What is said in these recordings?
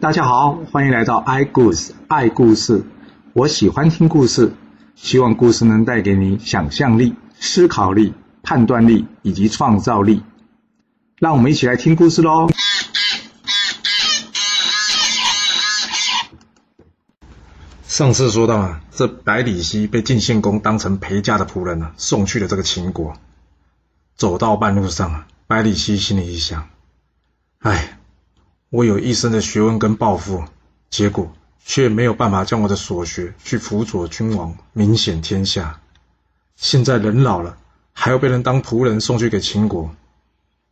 大家好，欢迎来到 i 故事爱故事。我喜欢听故事，希望故事能带给你想象力、思考力、判断力以及创造力。让我们一起来听故事喽。上次说到啊，这百里奚被晋献公当成陪嫁的仆人啊，送去了这个秦国。走到半路上啊，百里奚心里一想：哎。我有一身的学问跟抱负，结果却没有办法将我的所学去辅佐君王，名显天下。现在人老了，还要被人当仆人送去给秦国。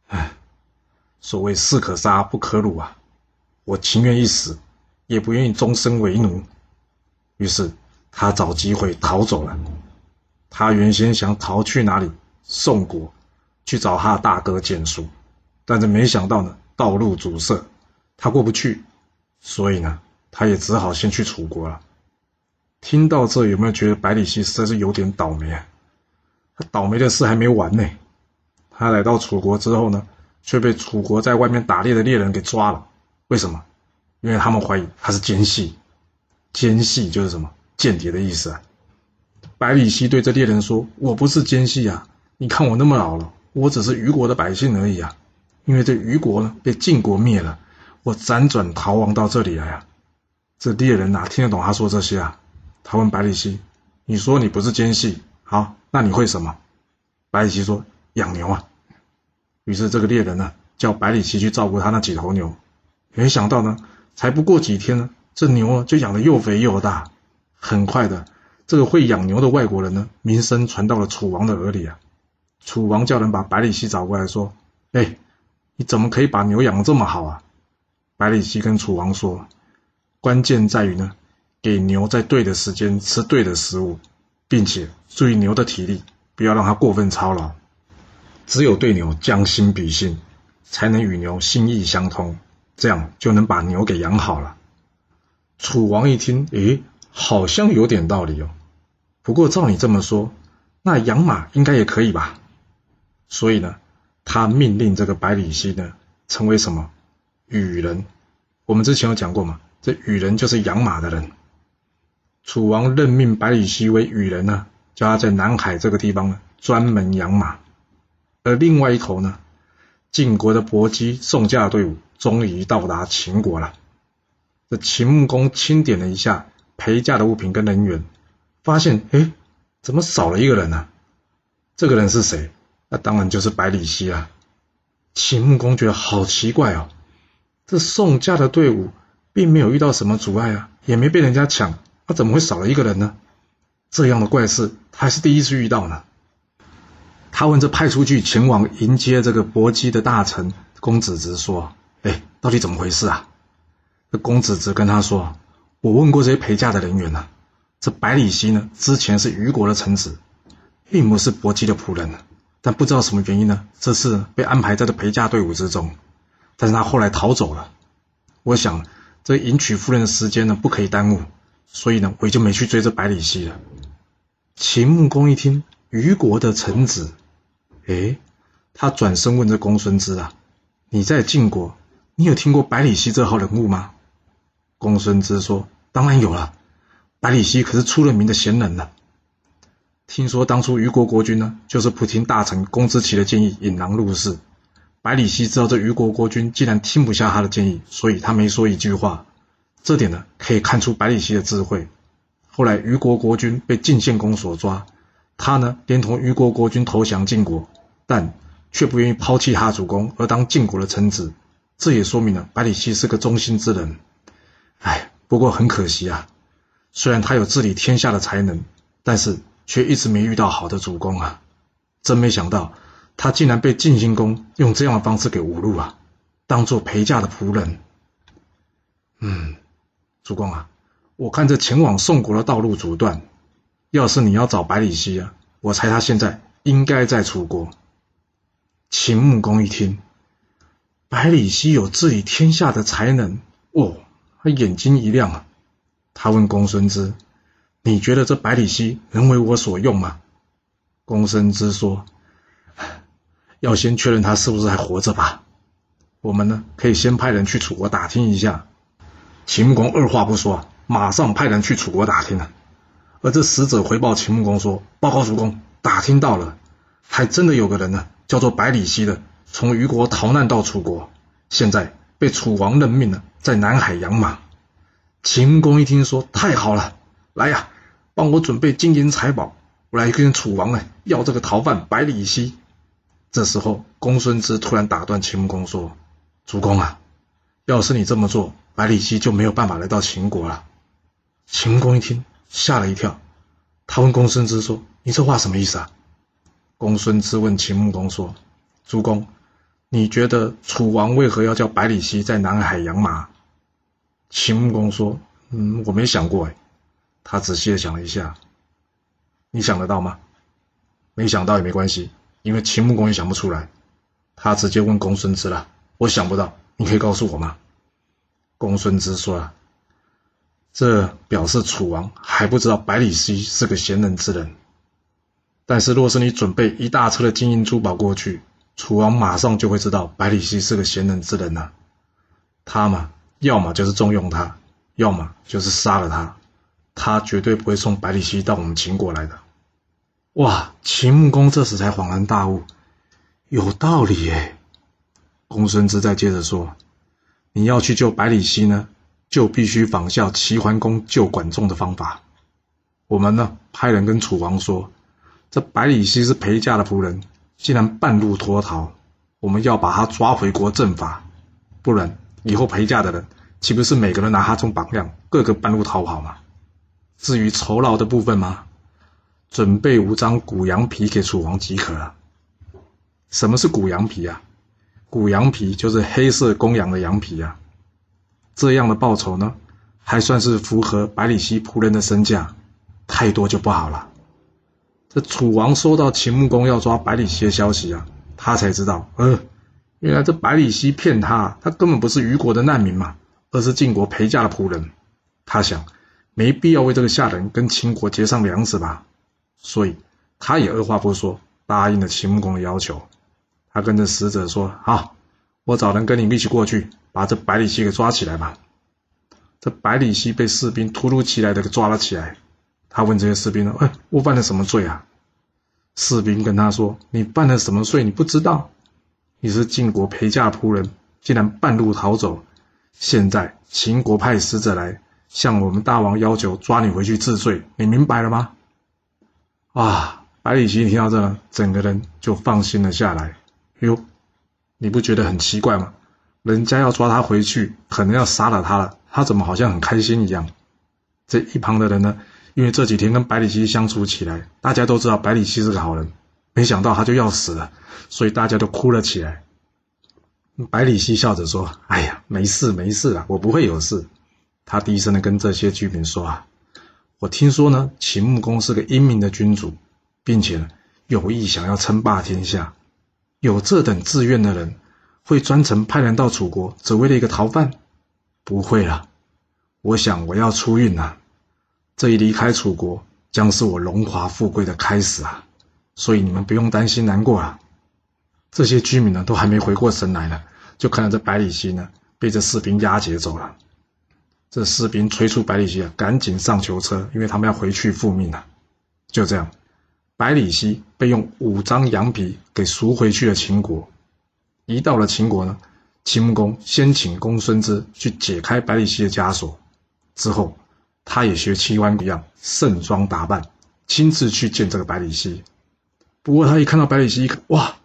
唉，所谓士可杀不可辱啊！我情愿一死，也不愿意终身为奴。于是他找机会逃走了。他原先想逃去哪里？宋国，去找他大哥蹇叔，但是没想到呢，道路阻塞。他过不去，所以呢，他也只好先去楚国了。听到这，有没有觉得百里奚实在是有点倒霉啊？他倒霉的事还没完呢。他来到楚国之后呢，却被楚国在外面打猎的猎人给抓了。为什么？因为他们怀疑他是奸细。奸细就是什么？间谍的意思啊。百里奚对这猎人说：“我不是奸细啊，你看我那么老了，我只是虞国的百姓而已啊。因为这虞国呢，被晋国灭了。”我辗转逃亡到这里来啊！这猎人哪听得懂他说这些啊？他问百里奚：“你说你不是奸细，好，那你会什么？”百里奚说：“养牛啊。”于是这个猎人呢，叫百里奚去照顾他那几头牛。没想到呢，才不过几天呢，这牛啊就养得又肥又大。很快的，这个会养牛的外国人呢，名声传到了楚王的耳里啊。楚王叫人把百里奚找过来说：“哎，你怎么可以把牛养得这么好啊？”百里奚跟楚王说：“关键在于呢，给牛在对的时间吃对的食物，并且注意牛的体力，不要让它过分操劳。只有对牛将心比心，才能与牛心意相通，这样就能把牛给养好了。”楚王一听，诶，好像有点道理哦。不过照你这么说，那养马应该也可以吧？所以呢，他命令这个百里奚呢，成为什么？羽人，我们之前有讲过嘛，这羽人就是养马的人。楚王任命百里奚为羽人呢，叫他在南海这个地方呢专门养马。而另外一头呢，晋国的伯姬送嫁队伍终于到达秦国了。这秦穆公清点了一下陪嫁的物品跟人员，发现哎，怎么少了一个人呢、啊？这个人是谁？那当然就是百里奚啊。秦穆公觉得好奇怪哦。这送嫁的队伍并没有遇到什么阻碍啊，也没被人家抢，那怎么会少了一个人呢？这样的怪事还是第一次遇到呢。他问这派出去前往迎接这个伯姬的大臣公子直说：“哎，到底怎么回事啊？”这公子直跟他说：“我问过这些陪嫁的人员呢，这百里奚呢，之前是虞国的臣子，并不是伯姬的仆人，但不知道什么原因呢，这次被安排在这陪嫁队伍之中。”但是他后来逃走了，我想这迎娶夫人的时间呢，不可以耽误，所以呢，我也就没去追这百里奚了。秦穆公一听虞国的臣子，诶，他转身问这公孙支啊：“你在晋国，你有听过百里奚这号人物吗？”公孙支说：“当然有了，百里奚可是出了名的贤人了。听说当初虞国国君呢，就是不听大臣公之奇的建议，引狼入室。”百里奚知道这虞国国君既然听不下他的建议，所以他没说一句话。这点呢，可以看出百里奚的智慧。后来虞国国君被晋献公所抓，他呢连同虞国国君投降晋国，但却不愿意抛弃他主公而当晋国的臣子。这也说明了百里奚是个忠心之人。哎，不过很可惜啊，虽然他有治理天下的才能，但是却一直没遇到好的主公啊！真没想到。他竟然被晋献公用这样的方式给侮辱啊！当做陪嫁的仆人。嗯，主公啊，我看这前往宋国的道路阻断，要是你要找百里奚啊，我猜他现在应该在楚国。秦穆公一听，百里奚有治理天下的才能，哦，他眼睛一亮啊！他问公孙支：“你觉得这百里奚能为我所用吗？”公孙支说。要先确认他是不是还活着吧。我们呢，可以先派人去楚国打听一下。秦穆公二话不说，马上派人去楚国打听了。而这使者回报秦穆公说：“报告主公，打听到了，还真的有个人呢，叫做百里奚的，从虞国逃难到楚国，现在被楚王任命了，在南海养马。”秦穆公一听说，太好了，来呀，帮我准备金银财宝，我来跟楚王呢要这个逃犯百里奚。这时候，公孙支突然打断秦穆公说：“主公啊，要是你这么做，百里奚就没有办法来到秦国了。”秦穆公一听。吓了一跳，他问公孙支说：“你这话什么意思啊？”公孙支问秦穆公说：“主公，你觉得楚王为何要叫百里奚在南海养马？”秦穆公说：“嗯，我没想过。”哎，他仔细的想了一下，你想得到吗？没想到也没关系，因为秦穆公也想不出来。他直接问公孙支了：“我想不到，你可以告诉我吗？”公孙支说了。这表示楚王还不知道百里奚是个贤能之人，但是若是你准备一大车的金银珠宝过去，楚王马上就会知道百里奚是个贤能之人了。他嘛，要么就是重用他，要么就是杀了他，他绝对不会送百里奚到我们秦国来的。哇！秦穆公这时才恍然大悟，有道理耶。公孙支再接着说：“你要去救百里奚呢？”就必须仿效齐桓公救管仲的方法。我们呢，派人跟楚王说，这百里奚是陪嫁的仆人，竟然半路脱逃，我们要把他抓回国正法，不然以后陪嫁的人岂不是每个人拿他做榜样，个个半路逃跑吗？至于酬劳的部分吗，准备五张古羊皮给楚王即可了。什么是古羊皮啊？古羊皮就是黑色公羊的羊皮啊。这样的报酬呢，还算是符合百里奚仆人的身价，太多就不好了。这楚王收到秦穆公要抓百里奚的消息啊，他才知道，呃，原来这百里奚骗他，他根本不是虞国的难民嘛，而是晋国陪嫁的仆人。他想，没必要为这个下人跟秦国结上梁子吧，所以他也二话不说答应了秦穆公的要求。他跟着使者说：“好，我找人跟你一起过去。”把这百里奚给抓起来吧！这百里奚被士兵突如其来的给抓了起来。他问这些士兵呢：“哎，我犯了什么罪啊？”士兵跟他说：“你犯了什么罪？你不知道？你是晋国陪嫁仆人，竟然半路逃走。现在秦国派使者来向我们大王要求抓你回去治罪，你明白了吗？”啊！百里奚听到这，整个人就放心了下来。哟，你不觉得很奇怪吗？人家要抓他回去，可能要杀了他了，他怎么好像很开心一样？这一旁的人呢，因为这几天跟百里奚相处起来，大家都知道百里奚是个好人，没想到他就要死了，所以大家都哭了起来。百里奚笑着说：“哎呀，没事没事啊，我不会有事。”他低声的跟这些居民说：“啊，我听说呢，秦穆公是个英明的君主，并且呢，有意想要称霸天下，有这等志愿的人。”会专程派人到楚国，只为了一个逃犯？不会了，我想我要出运了。这一离开楚国，将是我荣华富贵的开始啊！所以你们不用担心难过啊。这些居民呢，都还没回过神来呢，就看到这百里奚呢，被这士兵押解走了。这士兵催促百里奚啊，赶紧上囚车，因为他们要回去复命了。就这样，百里奚被用五张羊皮给赎回去了秦国。一到了秦国呢，秦穆公先请公孙支去解开百里奚的枷锁，之后他也学齐桓一样盛装打扮，亲自去见这个百里奚。不过他一看到百里奚，一看哇，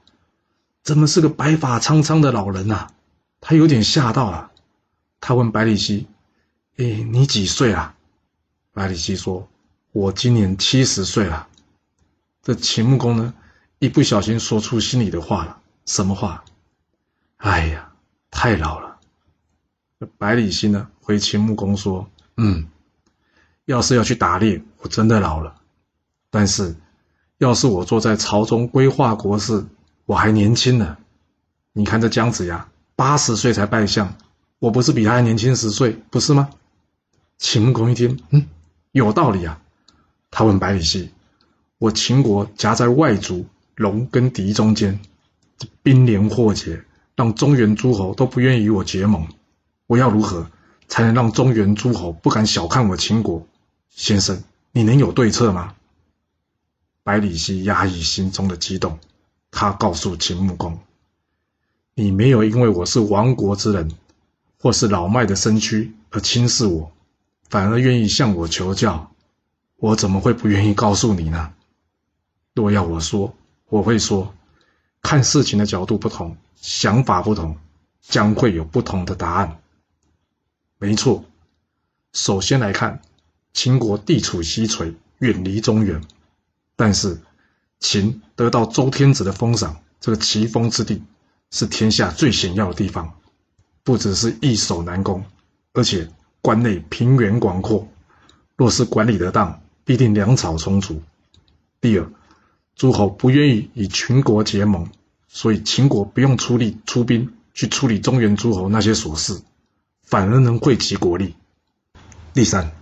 怎么是个白发苍苍的老人啊？他有点吓到了。他问百里奚：“哎，你几岁啊？”百里奚说：“我今年七十岁了。”这秦穆公呢，一不小心说出心里的话了。什么话？哎呀，太老了。百里奚呢，回秦穆公说：“嗯，要是要去打猎，我真的老了。但是，要是我坐在朝中规划国事，我还年轻呢。你看这姜子牙，八十岁才拜相，我不是比他还年轻十岁，不是吗？”秦穆公一听，嗯，有道理啊。他问百里奚：“我秦国夹在外族戎跟狄中间，这兵连祸结。”让中原诸侯都不愿意与我结盟，我要如何才能让中原诸侯不敢小看我秦国？先生，你能有对策吗？百里奚压抑心中的激动，他告诉秦穆公：“你没有因为我是亡国之人，或是老迈的身躯而轻视我，反而愿意向我求教，我怎么会不愿意告诉你呢？若要我说，我会说，看事情的角度不同，想法不同，将会有不同的答案。没错，首先来看，秦国地处西陲，远离中原，但是秦得到周天子的封赏，这个奇峰之地是天下最险要的地方，不只是易守难攻，而且关内平原广阔，若是管理得当，必定粮草充足。第二，诸侯不愿意与秦国结盟，所以秦国不用出力出兵去处理中原诸侯那些琐事，反而能惠及国力。第三，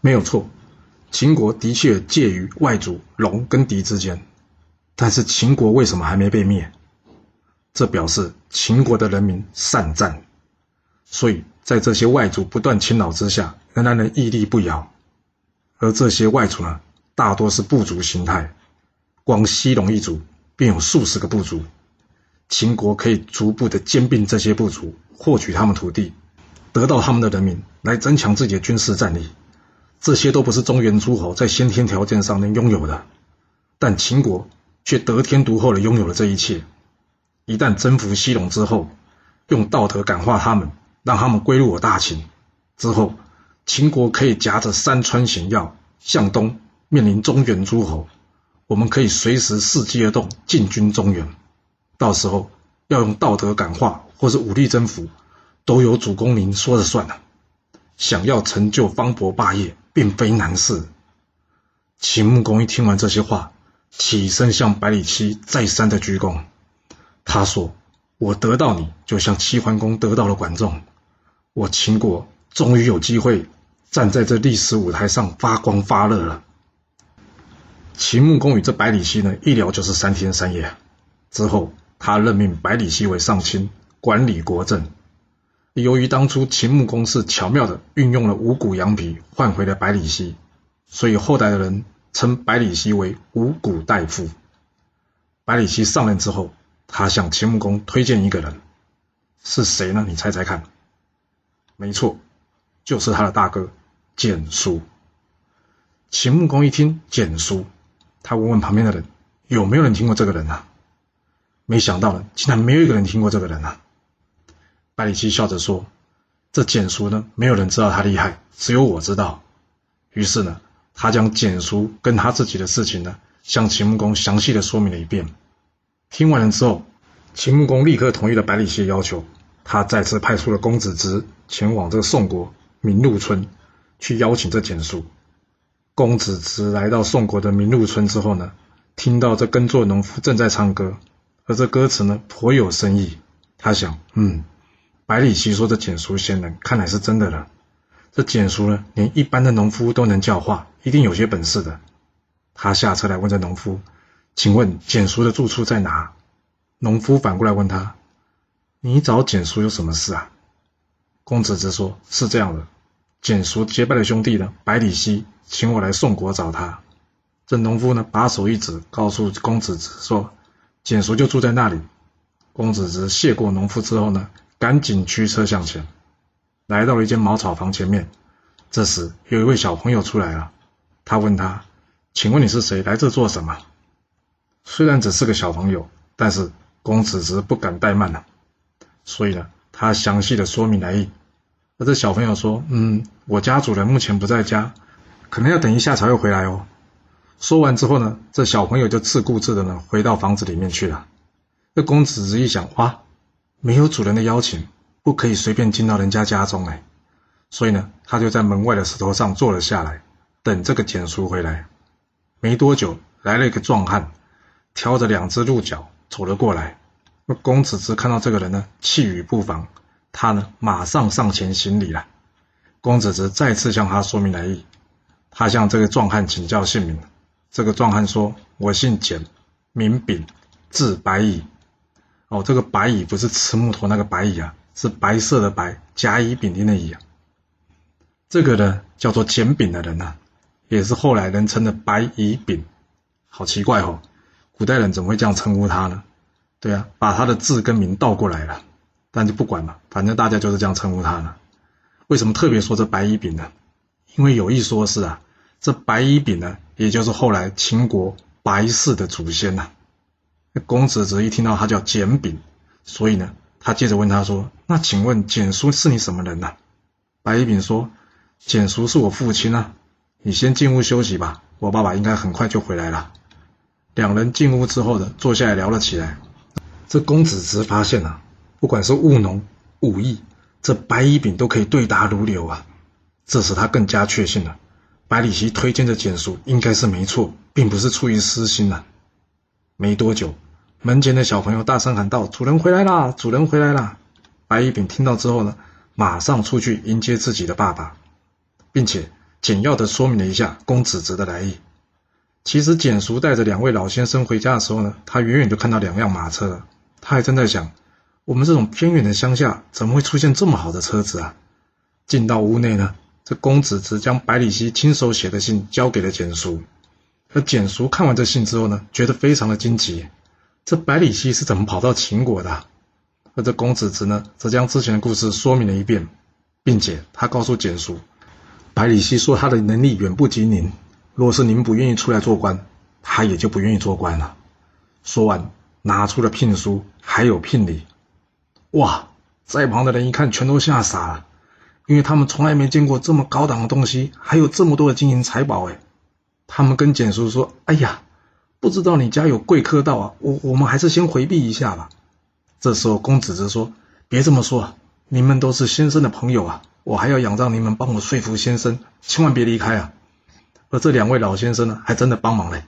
没有错，秦国的确介于外族龙跟狄之间，但是秦国为什么还没被灭？这表示秦国的人民善战，所以在这些外族不断侵扰之下，仍然能屹立不摇。而这些外族呢，大多是部族形态。光西戎一族便有数十个部族，秦国可以逐步的兼并这些部族，获取他们土地，得到他们的人民，来增强自己的军事战力。这些都不是中原诸侯在先天条件上能拥有的，但秦国却得天独厚的拥有了这一切。一旦征服西戎之后，用道德感化他们，让他们归入我大秦之后，秦国可以夹着山川险要向东面临中原诸侯。我们可以随时伺机而动，进军中原。到时候要用道德感化，或是武力征服，都由主公您说了算了。想要成就方伯霸业，并非难事。秦穆公一听完这些话，起身向百里奚再三的鞠躬。他说：“我得到你，就像齐桓公得到了管仲。我秦国终于有机会站在这历史舞台上发光发热了。”秦穆公与这百里奚呢，一聊就是三天三夜。之后，他任命百里奚为上卿，管理国政。由于当初秦穆公是巧妙的运用了五谷羊皮换回了百里奚，所以后代的人称百里奚为五谷大夫。百里奚上任之后，他向秦穆公推荐一个人，是谁呢？你猜猜看。没错，就是他的大哥简叔。秦穆公一听简叔。他问问旁边的人，有没有人听过这个人啊？没想到呢，竟然没有一个人听过这个人啊！百里奚笑着说：“这简叔呢，没有人知道他厉害，只有我知道。”于是呢，他将简叔跟他自己的事情呢，向秦穆公详细的说明了一遍。听完了之后，秦穆公立刻同意了百里奚的要求，他再次派出了公子职前往这个宋国闵鹿村，去邀请这简叔。公子职来到宋国的闵鹿村之后呢，听到这耕作农夫正在唱歌，而这歌词呢颇有深意。他想，嗯，百里奚说这简叔贤能，看来是真的了。这简叔呢，连一般的农夫都能教化，一定有些本事的。他下车来问这农夫：“请问简叔的住处在哪？”农夫反过来问他：“你找简叔有什么事啊？”公子职说：“是这样的。”简叔结拜的兄弟呢，百里奚请我来宋国找他。这农夫呢，把手一指，告诉公子职说：“简叔就住在那里。”公子职谢过农夫之后呢，赶紧驱车向前，来到了一间茅草房前面。这时有一位小朋友出来了，他问他：“请问你是谁？来这做什么？”虽然只是个小朋友，但是公子职不敢怠慢了，所以呢，他详细的说明来意。而这小朋友说：“嗯，我家主人目前不在家，可能要等一下才会回来哦。”说完之后呢，这小朋友就自顾自的呢回到房子里面去了。这公子一想，哇，没有主人的邀请，不可以随便进到人家家中哎，所以呢，他就在门外的石头上坐了下来，等这个简叔回来。没多久，来了一个壮汉，挑着两只鹿角走了过来。那公子职看到这个人呢，气宇不凡。他呢，马上上前行礼了。公子职再次向他说明来意。他向这个壮汉请教姓名。这个壮汉说：“我姓简，名秉，字白乙。”哦，这个白乙不是吃木头那个白乙啊，是白色的白，甲乙丙丁的乙啊。这个呢叫做简炳的人呐、啊，也是后来人称的白乙丙，好奇怪哦，古代人怎么会这样称呼他呢？对啊，把他的字跟名倒过来了，但就不管了，反正大家就是这样称呼他了。为什么特别说这白乙丙呢？因为有一说是啊，这白乙丙呢，也就是后来秦国白氏的祖先呐、公子职一听到他叫简炳，所以呢，他接着问他说：“那请问简叔是你什么人呢、啊？”白乙丙说：“简叔是我父亲啊，你先进屋休息吧，我爸爸应该很快就回来了。”两人进屋之后呢，坐下来聊了起来。这公子职发现啊，不管是务农、武艺，这白乙丙都可以对答如流啊。这使他更加确信了，百里奚推荐的简叔应该是没错，并不是出于私心呐。没多久，门前的小朋友大声喊道：“主人回来啦！主人回来啦！”白乙丙听到之后呢，马上出去迎接自己的爸爸，并且简要的说明了一下公子职的来意。其实简叔带着两位老先生回家的时候呢，他远远就看到两辆马车了。他还正在想，我们这种偏远的乡下，怎么会出现这么好的车子啊？进到屋内呢，这公子职将百里奚亲手写的信交给了简叔。而简叔看完这信之后呢，觉得非常的惊奇，这百里奚是怎么跑到秦国的？而这公子职呢，则将之前的故事说明了一遍，并且他告诉简叔，百里奚说他的能力远不及您，若是您不愿意出来做官，他也就不愿意做官了。说完。拿出了聘书，还有聘礼。哇，在旁的人一看，全都吓傻了，因为他们从来没见过这么高档的东西，还有这么多的金银财宝。哎，他们跟简叔说：“哎呀，不知道你家有贵客到啊，我我们还是先回避一下吧。”这时候，公子则说：“别这么说，你们都是先生的朋友啊，我还要仰仗你们帮我说服先生，千万别离开啊。”而这两位老先生呢，还真的帮忙嘞，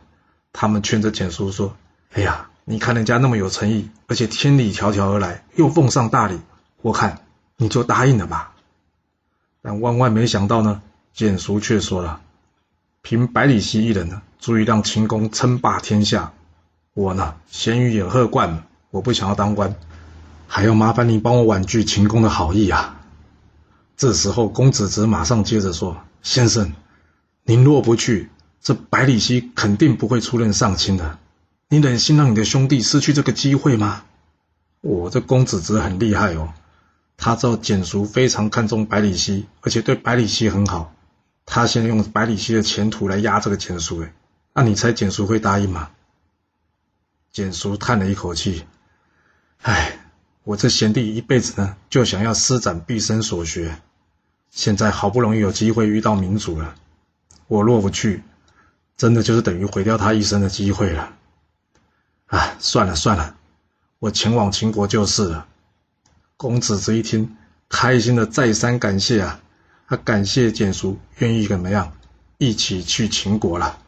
他们劝着简叔说：“哎呀。”你看人家那么有诚意，而且千里迢迢而来，又奉上大礼，我看你就答应了吧。但万万没想到呢，简叔却说了：“凭百里奚一人呢，足以让秦公称霸天下。我呢，闲鱼野鹤惯了，我不想要当官，还要麻烦你帮我婉拒秦公的好意啊。”这时候，公子职马上接着说：“先生，您若不去，这百里奚肯定不会出任上卿的。”你忍心让你的兄弟失去这个机会吗？我这公子职很厉害哦，他知道简叔非常看重百里奚，而且对百里奚很好。他现在用百里奚的前途来压这个简叔，哎，那你猜简叔会答应吗？简叔叹了一口气，唉，我这贤弟一辈子呢，就想要施展毕生所学，现在好不容易有机会遇到明主了，我若不去，真的就是等于毁掉他一生的机会了。啊，算了算了，我前往秦国就是了。公子职一听，开心的再三感谢啊，他感谢简叔愿意怎么样，一起去秦国了。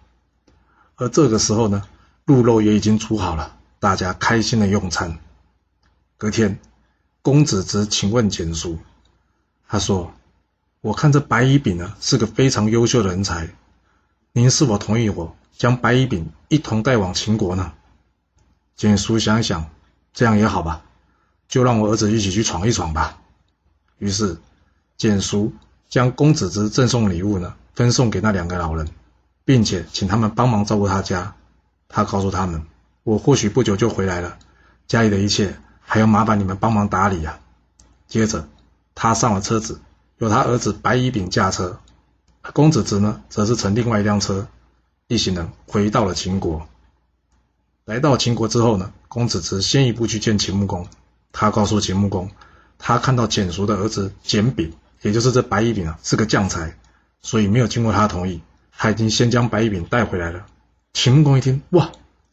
而这个时候呢，鹿肉也已经煮好了，大家开心的用餐。隔天，公子职请问简叔，他说：“我看这白乙丙呢是个非常优秀的人才，您是否同意我将白乙丙一同带往秦国呢？”简叔想想，这样也好吧，就让我儿子一起去闯一闯吧。于是，简叔将公子之赠送礼物呢，分送给那两个老人，并且请他们帮忙照顾他家。他告诉他们：“我或许不久就回来了，家里的一切还要麻烦你们帮忙打理呀。”接着，他上了车子，由他儿子白乙丙驾车，公子之呢，则是乘另外一辆车，一行人回到了秦国。来到秦国之后呢，公子职先一步去见秦穆公。他告诉秦穆公，他看到简叔的儿子简炳，也就是这白乙丙啊，是个将才，所以没有经过他同意，他已经先将白乙丙带回来了。秦穆公一听，哇，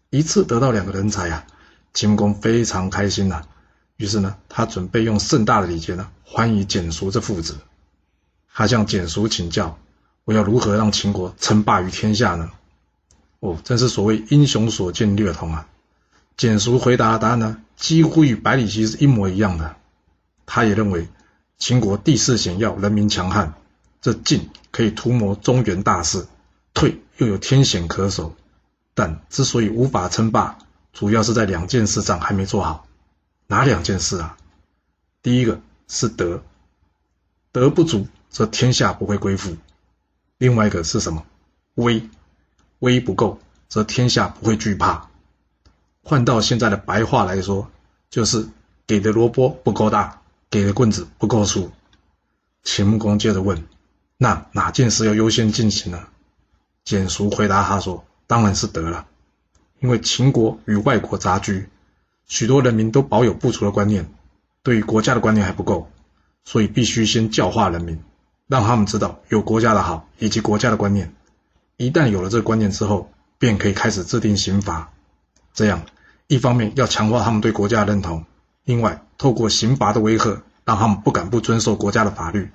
一次得到两个人才啊！秦穆公非常开心呐、于是呢，他准备用盛大的礼节呢，欢迎简叔这父子。他向简叔请教，我要如何让秦国称霸于天下呢？哦，真是所谓英雄所见略同啊！简叔回答的答案呢，几乎与百里奚是一模一样的。他也认为秦国地势险要，人民强悍，这进可以图谋中原大事，退又有天险可守。但之所以无法称霸，主要是在两件事上还没做好。哪两件事啊？第一个是德，德不足则天下不会归附；另外一个是什么？威，威不够，则天下不会惧怕。换到现在的白话来说，就是给的萝卜不够大，给的棍子不够粗。秦穆公接着问：“那哪件事要优先进行呢？”简叔回答他说：“当然是德了，因为秦国与外国杂居，许多人民都保有不足的观念，对于国家的观念还不够，所以必须先教化人民，让他们知道有国家的好以及国家的观念。一旦有了这个观念之后，便可以开始制定刑罚。这样，一方面要强化他们对国家的认同，另外透过刑罚的威吓，让他们不敢不遵守国家的法律，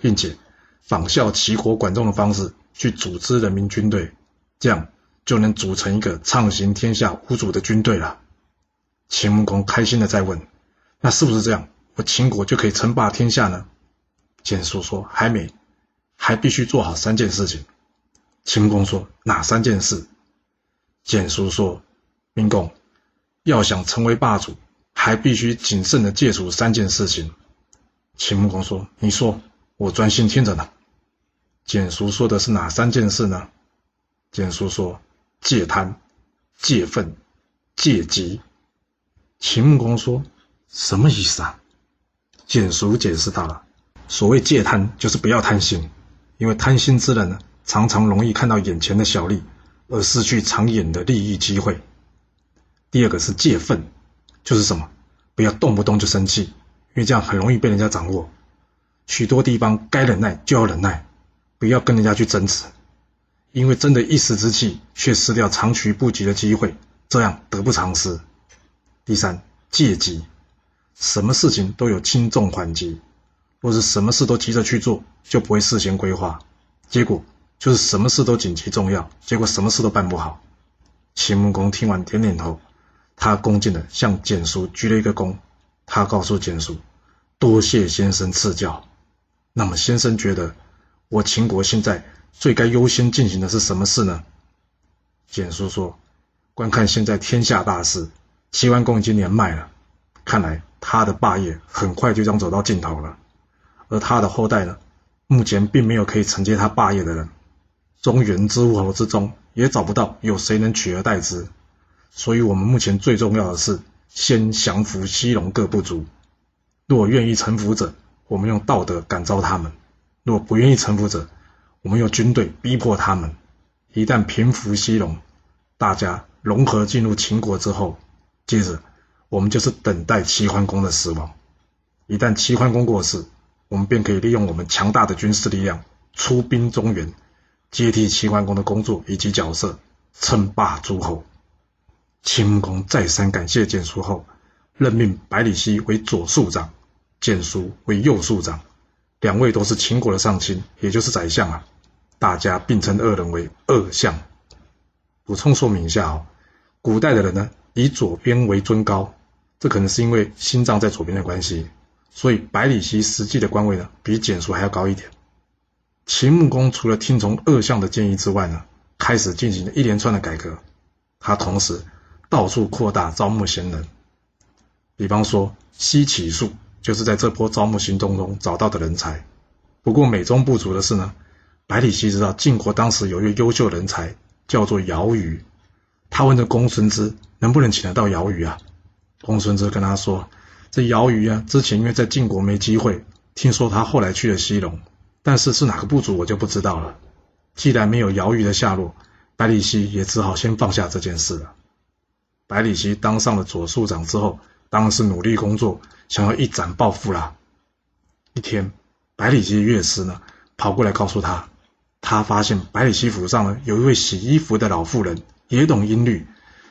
并且仿效齐国管仲的方式。”去组织人民军队，这样就能组成一个畅行天下无阻的军队了。秦穆公开心的再问：“那是不是这样？我秦国就可以称霸天下呢？”简叔说：“还没，还必须做好三件事情。”秦公说：“哪三件事？”简叔说：“明公，要想成为霸主，还必须谨慎的戒除三件事情。”秦穆公说：“你说，我专心听着呢。”简叔说的是哪三件事呢？简叔说：戒贪、戒愤、戒急。秦穆公说：什么意思啊？简叔解释道了：所谓戒贪，就是不要贪心，因为贪心之人呢，常常容易看到眼前的小利，而失去长远的利益机会。第二个是戒愤，就是什么？不要动不动就生气，因为这样很容易被人家掌握。许多地方该忍耐就要忍耐。不要跟人家去争执，因为争得一时之气，却失掉长驱不及的机会，这样得不偿失。第三，戒急，什么事情都有轻重缓急，若是什么事都急着去做，就不会事先规划，结果就是什么事都紧急重要，结果什么事都办不好。秦穆公听完点点头，他恭敬地向简叔鞠了一个躬，他告诉简叔：“多谢先生赐教。”那么先生觉得？我秦国现在最该优先进行的是什么事呢？简叔说：“观看现在天下大势，齐桓公已经年迈了，看来他的霸业很快就将走到尽头了。而他的后代呢，目前并没有可以承接他霸业的人。中原诸侯之中，也找不到有谁能取而代之。所以，我们目前最重要的是先降服西戎各部族。若愿意臣服者，我们用道德感召他们。”若不愿意臣服者，我们用军队逼迫他们。一旦平服西戎，大家融合进入秦国之后，接着我们就是等待齐桓公的死亡。一旦齐桓公过世，我们便可以利用我们强大的军事力量出兵中原，接替齐桓公的工作以及角色，称霸诸侯。秦穆公再三感谢蹇叔后，任命百里奚为左庶长，简叔为右庶长。两位都是秦国的上卿，也就是宰相啊，大家并称二人为二相。补充说明一下哦，古代的人呢，以左边为尊高，这可能是因为心脏在左边的关系，所以百里奚实际的官位呢，比简叔还要高一点。秦穆公除了听从二相的建议之外呢，开始进行了一连串的改革，他同时到处扩大招募贤人，比方说西乞术。就是在这波招募行动中找到的人才。不过美中不足的是呢，百里奚知道晋国当时有一位优秀人才叫做姚瑜，他问这公孙支能不能请得到姚瑜啊？公孙支跟他说，这姚瑜啊，之前因为在晋国没机会，听说他后来去了西戎，但是是哪个部族我就不知道了。既然没有姚虞的下落，百里奚也只好先放下这件事了。百里奚当上了左庶长之后，当然是努力工作。想要一展抱负啦！一天，百里奚的乐师呢跑过来告诉他，他发现百里奚府上呢有一位洗衣服的老妇人，也懂音律。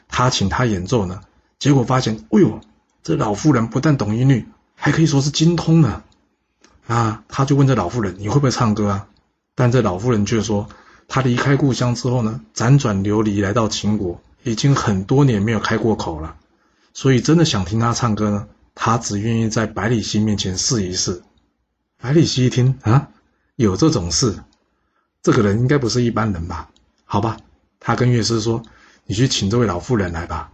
他请他演奏呢，结果发现，哎呦，这老妇人不但懂音律，还可以说是精通呢。啊，他就问这老妇人：“你会不会唱歌啊？”但这老妇人却说：“他离开故乡之后呢，辗转流离来到秦国，已经很多年没有开过口了，所以真的想听他唱歌呢。”他只愿意在百里奚面前试一试。百里奚一听啊，有这种事，这个人应该不是一般人吧？好吧，他跟乐师说：“你去请这位老妇人来吧。”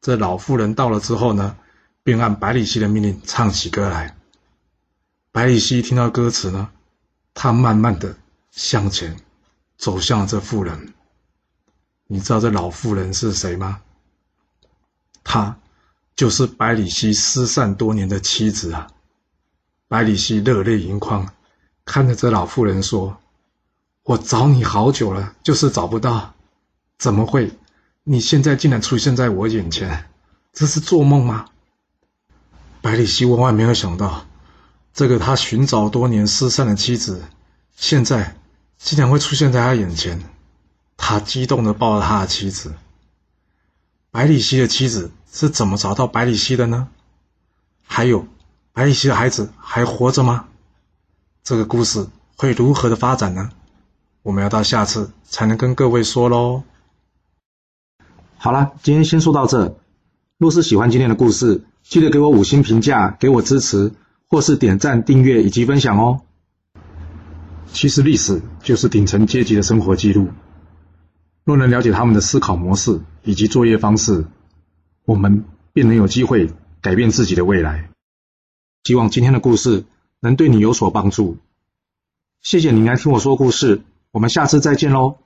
这老妇人到了之后呢，便按百里奚的命令唱起歌来。百里奚听到歌词呢，他慢慢的向前走向了这妇人。你知道这老妇人是谁吗？她就是百里奚失散多年的妻子啊！百里奚热泪盈眶，看着这老妇人说：“我找你好久了，就是找不到，怎么会？你现在竟然出现在我眼前，这是做梦吗？”百里奚万万没有想到，这个他寻找多年失散的妻子，现在竟然会出现在他眼前。他激动地抱着他的妻子。百里奚的妻子是怎么找到百里奚的呢？还有，百里奚的孩子还活着吗？这个故事会如何的发展呢？我们要到下次才能跟各位说喽。好了，今天先说到这。若是喜欢今天的故事，记得给我五星评价，给我支持，或是点赞、订阅以及分享哦。其实历史就是顶层阶级的生活记录。若能了解他们的思考模式以及作业方式，我们便能有机会改变自己的未来。希望今天的故事能对你有所帮助。谢谢您来听我说故事，我们下次再见喽。